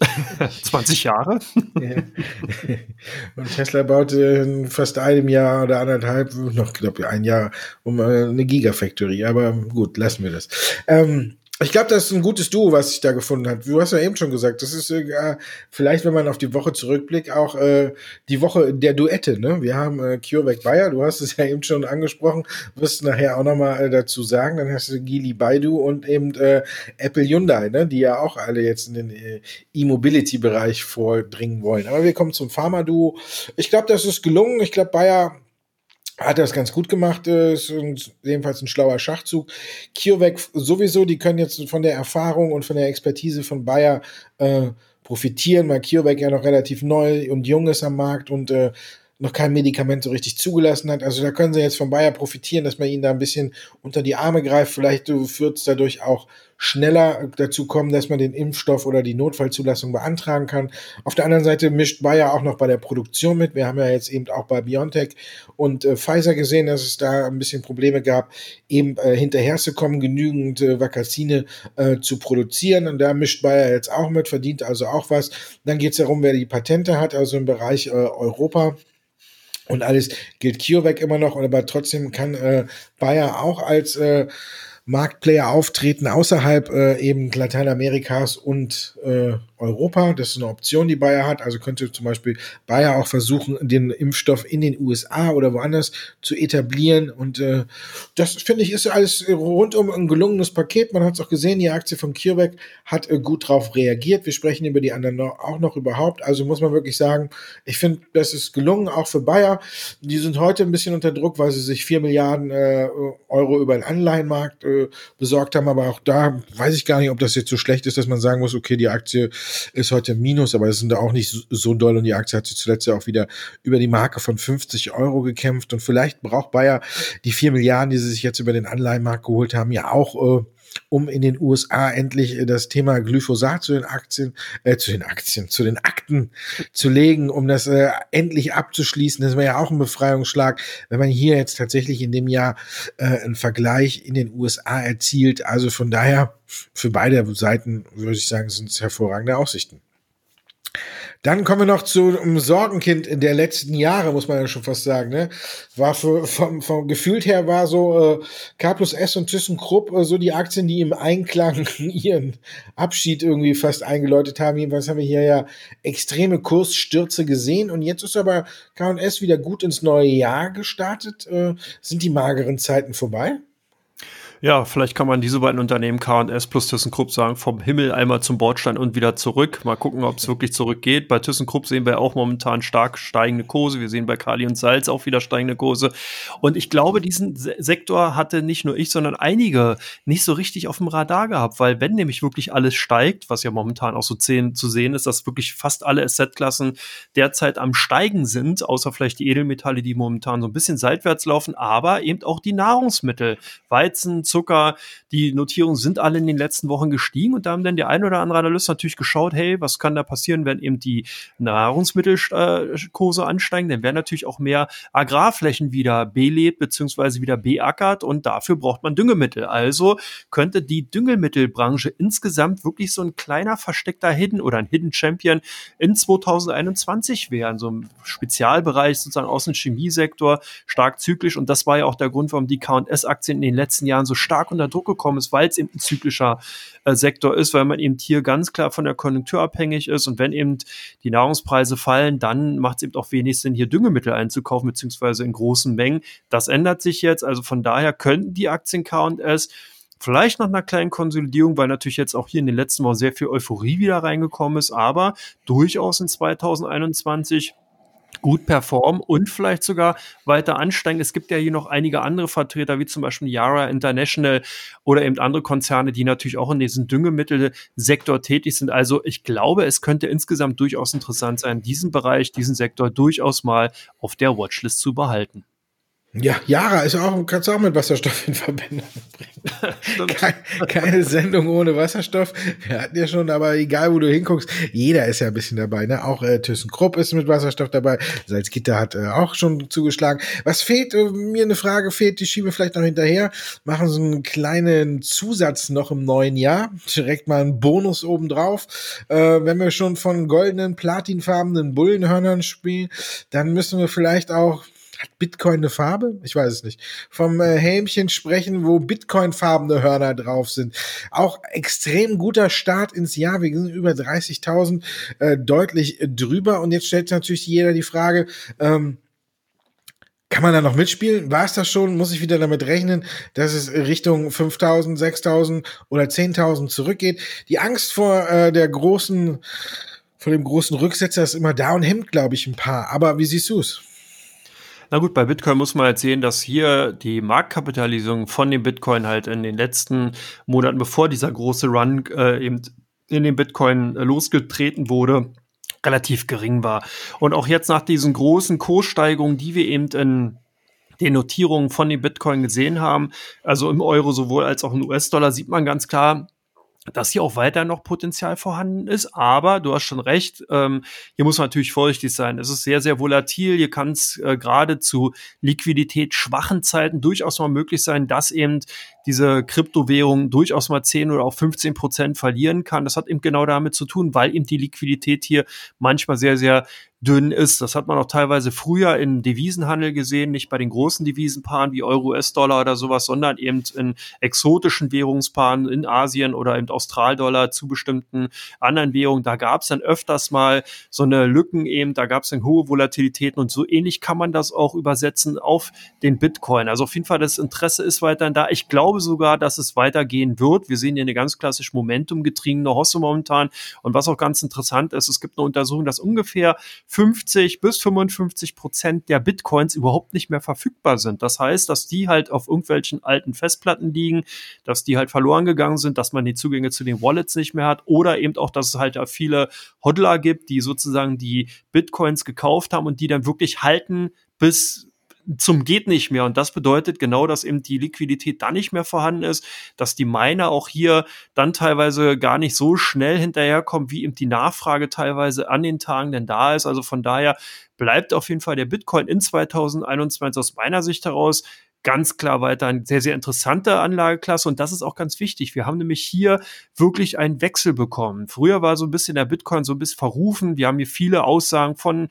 20 Jahre. Ja. Und Tesla baute in fast einem Jahr oder anderthalb, noch, ich, ein Jahr um äh, eine Gigafactory. Aber gut, lassen wir das. Ähm, ich glaube, das ist ein gutes Duo, was sich da gefunden hat. Du hast ja eben schon gesagt, das ist äh, vielleicht, wenn man auf die Woche zurückblickt, auch äh, die Woche der Duette. Ne? Wir haben äh, CureVac Bayer, du hast es ja eben schon angesprochen, wirst nachher auch nochmal äh, dazu sagen. Dann hast du Geely Baidu und eben äh, Apple Hyundai, ne? die ja auch alle jetzt in den äh, E-Mobility-Bereich vordringen wollen. Aber wir kommen zum Pharma-Duo. Ich glaube, das ist gelungen. Ich glaube, Bayer hat das ganz gut gemacht, äh, ist jedenfalls ein schlauer Schachzug. CureVac sowieso, die können jetzt von der Erfahrung und von der Expertise von Bayer äh, profitieren, weil CureVac ja noch relativ neu und jung ist am Markt und äh, noch kein Medikament so richtig zugelassen hat. Also da können sie jetzt von Bayer profitieren, dass man ihnen da ein bisschen unter die Arme greift. Vielleicht führt es dadurch auch schneller dazu kommen, dass man den Impfstoff oder die Notfallzulassung beantragen kann. Auf der anderen Seite mischt Bayer auch noch bei der Produktion mit. Wir haben ja jetzt eben auch bei BioNTech und äh, Pfizer gesehen, dass es da ein bisschen Probleme gab, eben äh, hinterherzukommen, genügend äh, Vakazine äh, zu produzieren. Und da mischt Bayer jetzt auch mit, verdient also auch was. Dann geht es darum, wer die Patente hat, also im Bereich äh, Europa und alles gilt CureVac immer noch, aber trotzdem kann äh, Bayer auch als äh, Marktplayer auftreten außerhalb äh, eben Lateinamerikas und äh, Europa. Das ist eine Option, die Bayer hat. Also könnte zum Beispiel Bayer auch versuchen, den Impfstoff in den USA oder woanders zu etablieren. Und äh, das finde ich ist alles rundum ein gelungenes Paket. Man hat es auch gesehen, die Aktie von CureVac hat äh, gut drauf reagiert. Wir sprechen über die anderen noch, auch noch überhaupt. Also muss man wirklich sagen, ich finde, das ist gelungen, auch für Bayer. Die sind heute ein bisschen unter Druck, weil sie sich vier Milliarden äh, Euro über den Anleihenmarkt äh, besorgt haben. Aber auch da weiß ich gar nicht, ob das jetzt so schlecht ist, dass man sagen muss, okay, die Aktie ist heute Minus, aber es sind auch nicht so, doll und die Aktie hat sich zuletzt ja auch wieder über die Marke von 50 Euro gekämpft und vielleicht braucht Bayer die vier Milliarden, die sie sich jetzt über den Anleihenmarkt geholt haben, ja auch äh, um in den USA endlich äh, das Thema Glyphosat zu den Aktien, äh, zu den Aktien, zu den Akten zu legen, um das äh, endlich abzuschließen. Das wäre ja auch ein Befreiungsschlag, wenn man hier jetzt tatsächlich in dem Jahr äh, einen Vergleich in den USA erzielt. Also von daher, für beide Seiten würde ich sagen, sind es hervorragende Aussichten. Dann kommen wir noch zu einem Sorgenkind in der letzten Jahre, muss man ja schon fast sagen. Ne? War für, vom, vom gefühlt her war so äh, K plus S und ThyssenKrupp äh, so die Aktien, die im Einklang ihren Abschied irgendwie fast eingeläutet haben. Jedenfalls haben wir hier ja extreme Kursstürze gesehen und jetzt ist aber K&S wieder gut ins neue Jahr gestartet. Äh, sind die mageren Zeiten vorbei? Ja, vielleicht kann man diese beiden Unternehmen K&S plus ThyssenKrupp sagen, vom Himmel einmal zum Bordstein und wieder zurück. Mal gucken, ob es wirklich zurückgeht. Bei ThyssenKrupp sehen wir auch momentan stark steigende Kurse. Wir sehen bei Kali und Salz auch wieder steigende Kurse. Und ich glaube, diesen Sektor hatte nicht nur ich, sondern einige nicht so richtig auf dem Radar gehabt, weil wenn nämlich wirklich alles steigt, was ja momentan auch so zehn zu sehen ist, dass wirklich fast alle Assetklassen derzeit am Steigen sind, außer vielleicht die Edelmetalle, die momentan so ein bisschen seitwärts laufen, aber eben auch die Nahrungsmittel, Weizen, Zucker, die Notierungen sind alle in den letzten Wochen gestiegen und da haben dann der ein oder andere Analyst natürlich geschaut, hey, was kann da passieren, wenn eben die Nahrungsmittelkurse ansteigen, dann werden natürlich auch mehr Agrarflächen wieder belebt bzw. wieder beackert und dafür braucht man Düngemittel. Also könnte die Düngemittelbranche insgesamt wirklich so ein kleiner versteckter Hidden oder ein Hidden Champion in 2021 werden, so ein Spezialbereich sozusagen aus dem Chemiesektor, stark zyklisch und das war ja auch der Grund, warum die K&S-Aktien in den letzten Jahren so stark unter Druck gekommen ist, weil es eben ein zyklischer äh, Sektor ist, weil man eben hier ganz klar von der Konjunktur abhängig ist und wenn eben die Nahrungspreise fallen, dann macht es eben auch wenig Sinn, hier Düngemittel einzukaufen, beziehungsweise in großen Mengen. Das ändert sich jetzt, also von daher könnten die Aktien K&S Vielleicht nach einer kleinen Konsolidierung, weil natürlich jetzt auch hier in den letzten Wochen sehr viel Euphorie wieder reingekommen ist, aber durchaus in 2021 gut performen und vielleicht sogar weiter ansteigen. Es gibt ja hier noch einige andere Vertreter, wie zum Beispiel Yara International oder eben andere Konzerne, die natürlich auch in diesem Düngemittelsektor tätig sind. Also ich glaube, es könnte insgesamt durchaus interessant sein, diesen Bereich, diesen Sektor durchaus mal auf der Watchlist zu behalten. Ja, Jara ist auch, kannst du auch mit Wasserstoff in Verbindung bringen. Keine, keine Sendung ohne Wasserstoff. Wir hatten ja schon, aber egal wo du hinguckst, jeder ist ja ein bisschen dabei. Ne? Auch äh, ThyssenKrupp ist mit Wasserstoff dabei. Salzgitter hat äh, auch schon zugeschlagen. Was fehlt? Äh, mir eine Frage fehlt, die schiebe vielleicht noch hinterher. Machen so einen kleinen Zusatz noch im neuen Jahr. Direkt mal einen Bonus obendrauf. Äh, wenn wir schon von goldenen, platinfarbenen Bullenhörnern spielen, dann müssen wir vielleicht auch hat Bitcoin eine Farbe? Ich weiß es nicht. Vom äh, Helmchen sprechen, wo Bitcoin-farbene Hörner drauf sind. Auch extrem guter Start ins Jahr. Wir sind über 30.000 äh, deutlich drüber. Und jetzt stellt natürlich jeder die Frage, ähm, kann man da noch mitspielen? War es das schon? Muss ich wieder damit rechnen, dass es Richtung 5000, 6000 oder 10.000 zurückgeht? Die Angst vor äh, der großen, vor dem großen Rücksetzer ist immer da und hemmt, glaube ich, ein paar. Aber wie siehst du es? Na gut, bei Bitcoin muss man jetzt sehen, dass hier die Marktkapitalisierung von dem Bitcoin halt in den letzten Monaten, bevor dieser große Run äh, eben in den Bitcoin äh, losgetreten wurde, relativ gering war. Und auch jetzt nach diesen großen Kurssteigerungen, die wir eben in den Notierungen von dem Bitcoin gesehen haben, also im Euro sowohl als auch im US-Dollar, sieht man ganz klar, dass hier auch weiter noch Potenzial vorhanden ist. Aber du hast schon recht, ähm, hier muss man natürlich vorsichtig sein. Es ist sehr, sehr volatil. Hier kann es äh, gerade zu Liquidität schwachen Zeiten durchaus mal möglich sein, dass eben diese Kryptowährung durchaus mal 10 oder auch 15 Prozent verlieren kann. Das hat eben genau damit zu tun, weil eben die Liquidität hier manchmal sehr, sehr dünn ist. Das hat man auch teilweise früher im Devisenhandel gesehen, nicht bei den großen Devisenpaaren wie Euro, US-Dollar oder sowas, sondern eben in exotischen Währungspaaren in Asien oder eben Australdollar zu bestimmten anderen Währungen. Da gab es dann öfters mal so eine Lücken eben, da gab es dann hohe Volatilitäten und so ähnlich kann man das auch übersetzen auf den Bitcoin. Also auf jeden Fall das Interesse ist weiterhin da. Ich glaube sogar, dass es weitergehen wird. Wir sehen hier eine ganz klassisch Momentum getriebene Hosse momentan und was auch ganz interessant ist, es gibt eine Untersuchung, dass ungefähr 50 bis 55 Prozent der Bitcoins überhaupt nicht mehr verfügbar sind. Das heißt, dass die halt auf irgendwelchen alten Festplatten liegen, dass die halt verloren gegangen sind, dass man die Zugänge zu den Wallets nicht mehr hat oder eben auch, dass es halt viele Hodler gibt, die sozusagen die Bitcoins gekauft haben und die dann wirklich halten, bis zum geht nicht mehr. Und das bedeutet genau, dass eben die Liquidität dann nicht mehr vorhanden ist, dass die Miner auch hier dann teilweise gar nicht so schnell hinterherkommen, wie eben die Nachfrage teilweise an den Tagen denn da ist. Also von daher bleibt auf jeden Fall der Bitcoin in 2021 aus meiner Sicht heraus ganz klar weiter eine sehr, sehr interessante Anlageklasse und das ist auch ganz wichtig. Wir haben nämlich hier wirklich einen Wechsel bekommen. Früher war so ein bisschen der Bitcoin so ein bisschen verrufen. Wir haben hier viele Aussagen von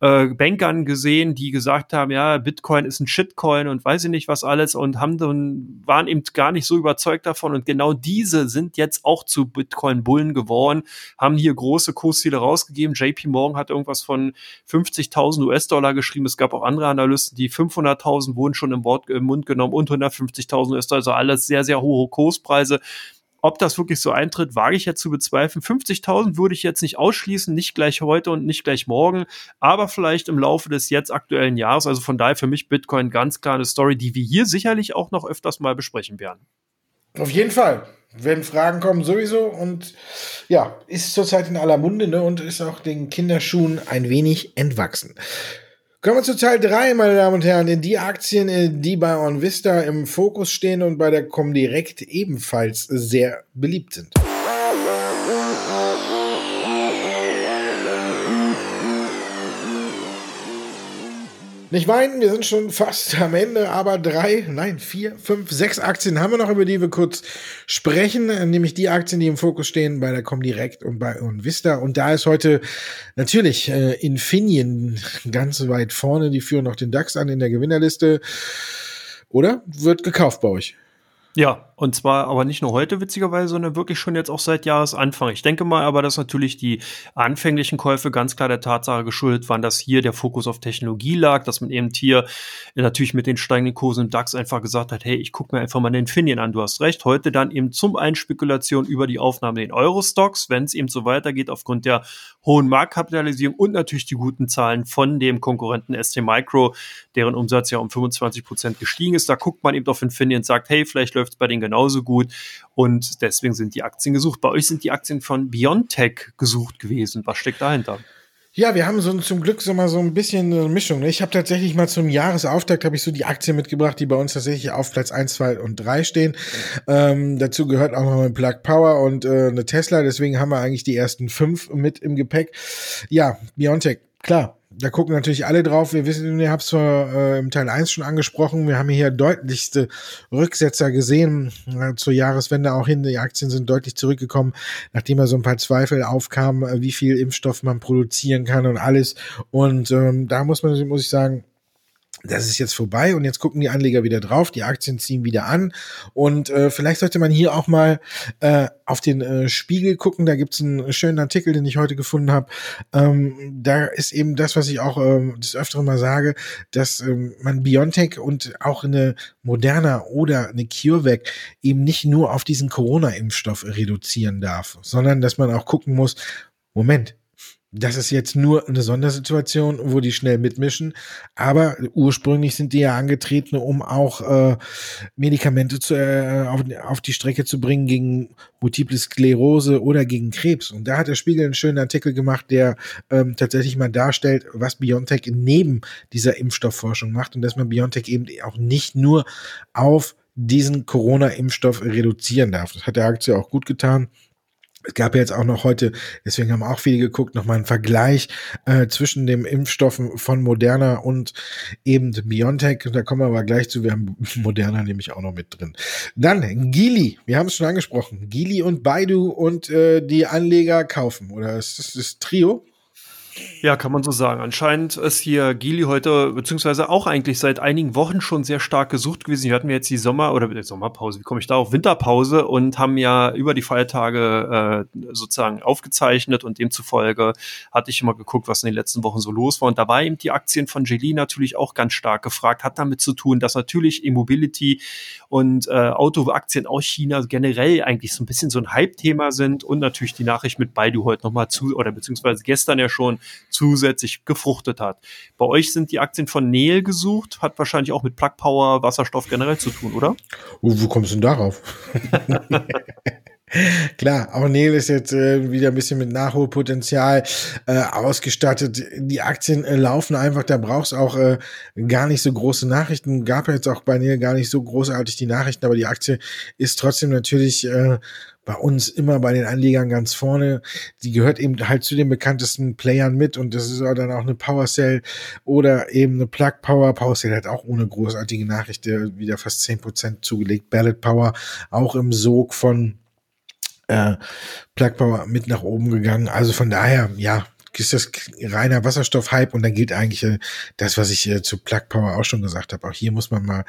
äh, Bankern gesehen, die gesagt haben, ja, Bitcoin ist ein Shitcoin und weiß ich nicht was alles und haben dann, waren eben gar nicht so überzeugt davon und genau diese sind jetzt auch zu Bitcoin-Bullen geworden, haben hier große Kursziele rausgegeben. JP Morgan hat irgendwas von 50.000 US-Dollar geschrieben. Es gab auch andere Analysten, die 500.000 wurden schon im, Wort, im Mund genommen und 150.000 US-Dollar, also alles sehr, sehr hohe Kurspreise. Ob das wirklich so eintritt, wage ich jetzt zu bezweifeln. 50.000 würde ich jetzt nicht ausschließen, nicht gleich heute und nicht gleich morgen, aber vielleicht im Laufe des jetzt aktuellen Jahres. Also von daher für mich Bitcoin ganz klar eine Story, die wir hier sicherlich auch noch öfters mal besprechen werden. Auf jeden Fall. Wenn Fragen kommen, sowieso. Und ja, ist zurzeit in aller Munde ne, und ist auch den Kinderschuhen ein wenig entwachsen. Kommen wir zu Teil 3, meine Damen und Herren, in die Aktien, äh, die bei OnVista im Fokus stehen und bei der Comdirect ebenfalls sehr beliebt sind. Nicht weinen, wir sind schon fast am Ende, aber drei, nein, vier, fünf, sechs Aktien haben wir noch, über die wir kurz sprechen, nämlich die Aktien, die im Fokus stehen bei der Comdirect und bei Vista. Und da ist heute natürlich äh, Infineon ganz weit vorne, die führen noch den DAX an in der Gewinnerliste. Oder wird gekauft bei euch? Ja, und zwar aber nicht nur heute witzigerweise, sondern wirklich schon jetzt auch seit Jahresanfang. Ich denke mal aber, dass natürlich die anfänglichen Käufe ganz klar der Tatsache geschuldet waren, dass hier der Fokus auf Technologie lag, dass man eben hier natürlich mit den steigenden Kursen im DAX einfach gesagt hat, hey, ich gucke mir einfach mal den Infineon an, du hast recht. Heute dann eben zum einen Spekulation über die Aufnahme in Euro-Stocks, wenn es eben so weitergeht aufgrund der hohen Marktkapitalisierung und natürlich die guten Zahlen von dem Konkurrenten ST Micro, deren Umsatz ja um 25 Prozent gestiegen ist. Da guckt man eben auf Infineon und sagt, hey, vielleicht läuft es bei denen genauso gut und deswegen sind die Aktien gesucht. Bei euch sind die Aktien von Biontech gesucht gewesen. Was steckt dahinter? Ja, wir haben so zum Glück so mal so ein bisschen eine Mischung. Ne? Ich habe tatsächlich mal zum Jahresauftakt habe ich so die Aktien mitgebracht, die bei uns tatsächlich auf Platz 1, 2 und 3 stehen. Ähm, dazu gehört auch noch ein Plug Power und äh, eine Tesla, deswegen haben wir eigentlich die ersten fünf mit im Gepäck. Ja, Biontech, klar, da gucken natürlich alle drauf. Wir wissen, ihr habt es äh, im Teil 1 schon angesprochen. Wir haben hier deutlichste Rücksetzer gesehen äh, zur Jahreswende auch hin. Die Aktien sind deutlich zurückgekommen, nachdem da so ein paar Zweifel aufkamen, äh, wie viel Impfstoff man produzieren kann und alles. Und ähm, da muss man, muss ich sagen, das ist jetzt vorbei und jetzt gucken die Anleger wieder drauf, die Aktien ziehen wieder an und äh, vielleicht sollte man hier auch mal äh, auf den äh, Spiegel gucken, da gibt's einen schönen Artikel, den ich heute gefunden habe. Ähm, da ist eben das, was ich auch ähm, des Öfteren mal sage, dass ähm, man Biontech und auch eine Moderna oder eine CureVac eben nicht nur auf diesen Corona-Impfstoff reduzieren darf, sondern dass man auch gucken muss, Moment, das ist jetzt nur eine Sondersituation, wo die schnell mitmischen. Aber ursprünglich sind die ja angetreten, um auch äh, Medikamente zu, äh, auf, auf die Strecke zu bringen gegen Multiple Sklerose oder gegen Krebs. Und da hat der Spiegel einen schönen Artikel gemacht, der ähm, tatsächlich mal darstellt, was BioNTech neben dieser Impfstoffforschung macht und dass man BioNTech eben auch nicht nur auf diesen Corona-Impfstoff reduzieren darf. Das hat der Aktie auch gut getan. Es gab ja jetzt auch noch heute, deswegen haben auch viele geguckt, nochmal einen Vergleich äh, zwischen dem Impfstoffen von Moderna und eben BioNTech. Da kommen wir aber gleich zu. Wir haben Moderna nämlich auch noch mit drin. Dann Gili, wir haben es schon angesprochen. Gili und Baidu und äh, die Anleger kaufen. Oder ist das das Trio? Ja, kann man so sagen. Anscheinend ist hier Gili heute, beziehungsweise auch eigentlich seit einigen Wochen schon sehr stark gesucht gewesen. Hier hatten wir jetzt die Sommer- oder die Sommerpause, wie komme ich da auf? Winterpause und haben ja über die Feiertage äh, sozusagen aufgezeichnet und demzufolge hatte ich immer geguckt, was in den letzten Wochen so los war. Und da war eben die Aktien von Gili natürlich auch ganz stark gefragt. Hat damit zu tun, dass natürlich Immobility und äh, Autoaktien aus China generell eigentlich so ein bisschen so ein Hype-Thema sind und natürlich die Nachricht mit Baidu heute nochmal zu, oder beziehungsweise gestern ja schon zusätzlich gefruchtet hat. Bei euch sind die Aktien von Nel gesucht, hat wahrscheinlich auch mit Plug Power, Wasserstoff generell zu tun, oder? Oh, wo kommst du denn darauf? Klar, auch Neil ist jetzt äh, wieder ein bisschen mit Nachholpotenzial äh, ausgestattet. Die Aktien äh, laufen einfach, da brauchst auch äh, gar nicht so große Nachrichten. Gab jetzt auch bei Neil gar nicht so großartig die Nachrichten, aber die Aktie ist trotzdem natürlich äh, bei uns immer bei den Anlegern ganz vorne. Die gehört eben halt zu den bekanntesten Playern mit und das ist dann auch eine PowerCell oder eben eine Plug Power. PowerCell hat auch ohne großartige Nachricht wieder fast zehn Prozent zugelegt. Ballot Power auch im Sog von äh, Plug Power mit nach oben gegangen. Also von daher, ja, ist das reiner Wasserstoff-Hype und dann gilt eigentlich äh, das, was ich äh, zu Plug Power auch schon gesagt habe. Auch hier muss man mal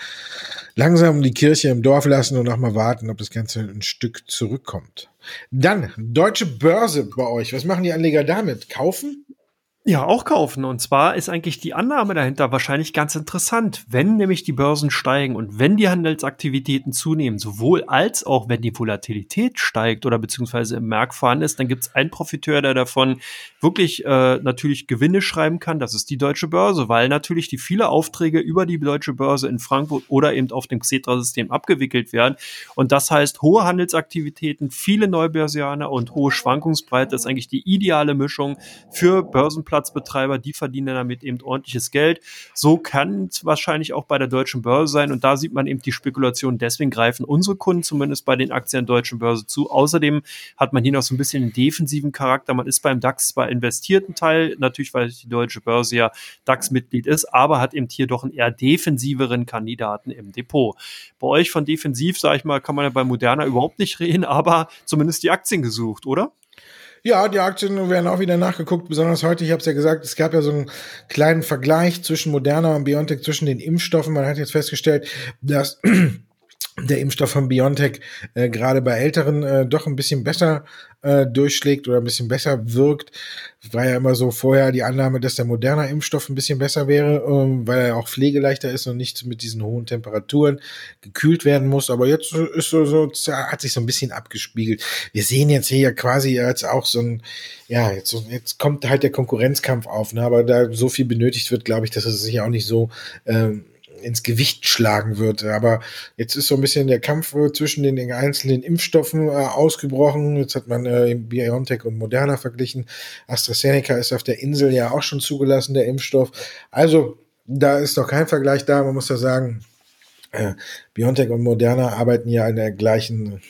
langsam die Kirche im Dorf lassen und auch mal warten, ob das Ganze ein Stück zurückkommt. Dann, deutsche Börse bei euch. Was machen die Anleger damit? Kaufen? Ja, auch kaufen. Und zwar ist eigentlich die Annahme dahinter wahrscheinlich ganz interessant. Wenn nämlich die Börsen steigen und wenn die Handelsaktivitäten zunehmen, sowohl als auch wenn die Volatilität steigt oder beziehungsweise im Markt vorhanden ist, dann gibt es einen Profiteur, der davon wirklich äh, natürlich Gewinne schreiben kann. Das ist die deutsche Börse, weil natürlich die viele Aufträge über die deutsche Börse in Frankfurt oder eben auf dem Xetra-System abgewickelt werden. Und das heißt, hohe Handelsaktivitäten, viele Neubörsianer und hohe Schwankungsbreite ist eigentlich die ideale Mischung für Börsen Marktplatzbetreiber, die verdienen damit eben ordentliches Geld. So kann es wahrscheinlich auch bei der deutschen Börse sein und da sieht man eben die Spekulation. Deswegen greifen unsere Kunden zumindest bei den Aktien der deutschen Börse zu. Außerdem hat man hier noch so ein bisschen einen defensiven Charakter. Man ist beim DAX zwar investierten Teil, natürlich weil die deutsche Börse ja DAX-Mitglied ist, aber hat eben hier doch einen eher defensiveren Kandidaten im Depot. Bei euch von defensiv, sage ich mal, kann man ja bei Moderna überhaupt nicht reden, aber zumindest die Aktien gesucht, oder? Ja, die Aktien werden auch wieder nachgeguckt, besonders heute. Ich habe es ja gesagt, es gab ja so einen kleinen Vergleich zwischen Moderna und BioNTech, zwischen den Impfstoffen. Man hat jetzt festgestellt, dass der Impfstoff von BioNTech äh, gerade bei Älteren äh, doch ein bisschen besser äh, durchschlägt oder ein bisschen besser wirkt. War ja immer so vorher die Annahme, dass der moderne Impfstoff ein bisschen besser wäre, ähm, weil er auch pflegeleichter ist und nicht mit diesen hohen Temperaturen gekühlt werden muss. Aber jetzt ist so, so hat sich so ein bisschen abgespiegelt. Wir sehen jetzt hier quasi jetzt auch so ein, ja, jetzt, jetzt kommt halt der Konkurrenzkampf auf, ne? aber da so viel benötigt wird, glaube ich, dass es sich auch nicht so ähm, ins Gewicht schlagen wird. Aber jetzt ist so ein bisschen der Kampf äh, zwischen den einzelnen Impfstoffen äh, ausgebrochen. Jetzt hat man äh, BioNTech und Moderna verglichen. AstraZeneca ist auf der Insel ja auch schon zugelassen, der Impfstoff. Also da ist noch kein Vergleich da. Man muss ja sagen, äh, BioNTech und Moderna arbeiten ja in der gleichen,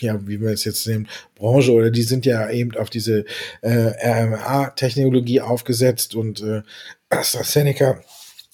ja, wie wir es jetzt nehmen, Branche oder die sind ja eben auf diese äh, RMA-Technologie aufgesetzt und äh, AstraZeneca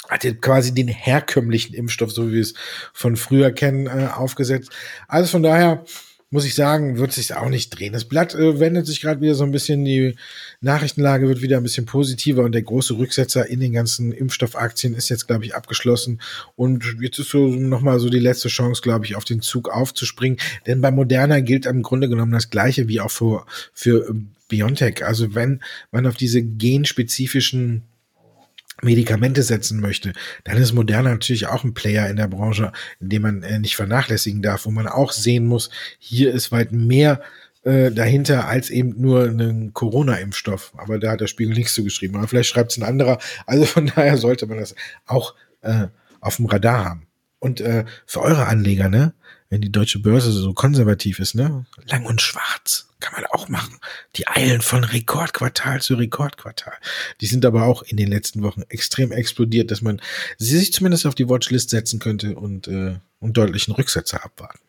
hat jetzt quasi den herkömmlichen Impfstoff, so wie wir es von früher kennen, äh, aufgesetzt. Also von daher muss ich sagen, wird sich auch nicht drehen. Das Blatt äh, wendet sich gerade wieder so ein bisschen, die Nachrichtenlage wird wieder ein bisschen positiver und der große Rücksetzer in den ganzen Impfstoffaktien ist jetzt, glaube ich, abgeschlossen. Und jetzt ist so nochmal so die letzte Chance, glaube ich, auf den Zug aufzuspringen. Denn bei Moderna gilt im Grunde genommen das Gleiche wie auch für, für BioNTech. Also wenn man auf diese genspezifischen Medikamente setzen möchte, dann ist Moderna natürlich auch ein Player in der Branche, den man äh, nicht vernachlässigen darf, wo man auch sehen muss, hier ist weit mehr äh, dahinter als eben nur ein Corona-Impfstoff. Aber da hat der Spiegel nichts zu geschrieben. Aber vielleicht schreibt es ein anderer. Also von daher sollte man das auch äh, auf dem Radar haben. Und äh, für eure Anleger, ne, wenn die deutsche Börse so konservativ ist, ne, lang und schwarz kann man auch machen. Die eilen von Rekordquartal zu Rekordquartal. Die sind aber auch in den letzten Wochen extrem explodiert, dass man sie sich zumindest auf die Watchlist setzen könnte und, äh, und deutlichen Rücksetzer abwarten.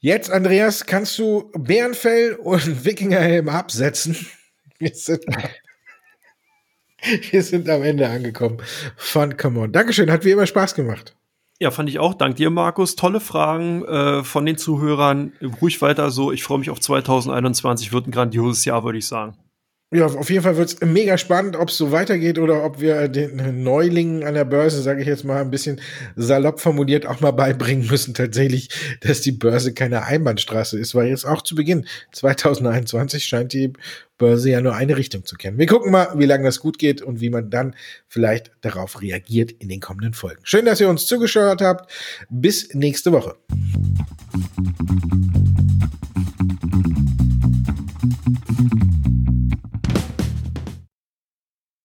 Jetzt, Andreas, kannst du Bärenfell und Wikingerhelm absetzen? Wir sind, wir sind am Ende angekommen von Come On. Dankeschön, hat wie immer Spaß gemacht. Ja, fand ich auch. Dank dir, Markus. Tolle Fragen äh, von den Zuhörern. Ruhig weiter so. Ich freue mich auf 2021. Wird ein grandioses Jahr, würde ich sagen. Ja, auf jeden Fall wird es mega spannend, ob es so weitergeht oder ob wir den Neulingen an der Börse, sage ich jetzt mal ein bisschen salopp formuliert, auch mal beibringen müssen tatsächlich, dass die Börse keine Einbahnstraße ist, weil jetzt auch zu Beginn 2021 scheint die Börse ja nur eine Richtung zu kennen. Wir gucken mal, wie lange das gut geht und wie man dann vielleicht darauf reagiert in den kommenden Folgen. Schön, dass ihr uns zugeschaut habt. Bis nächste Woche.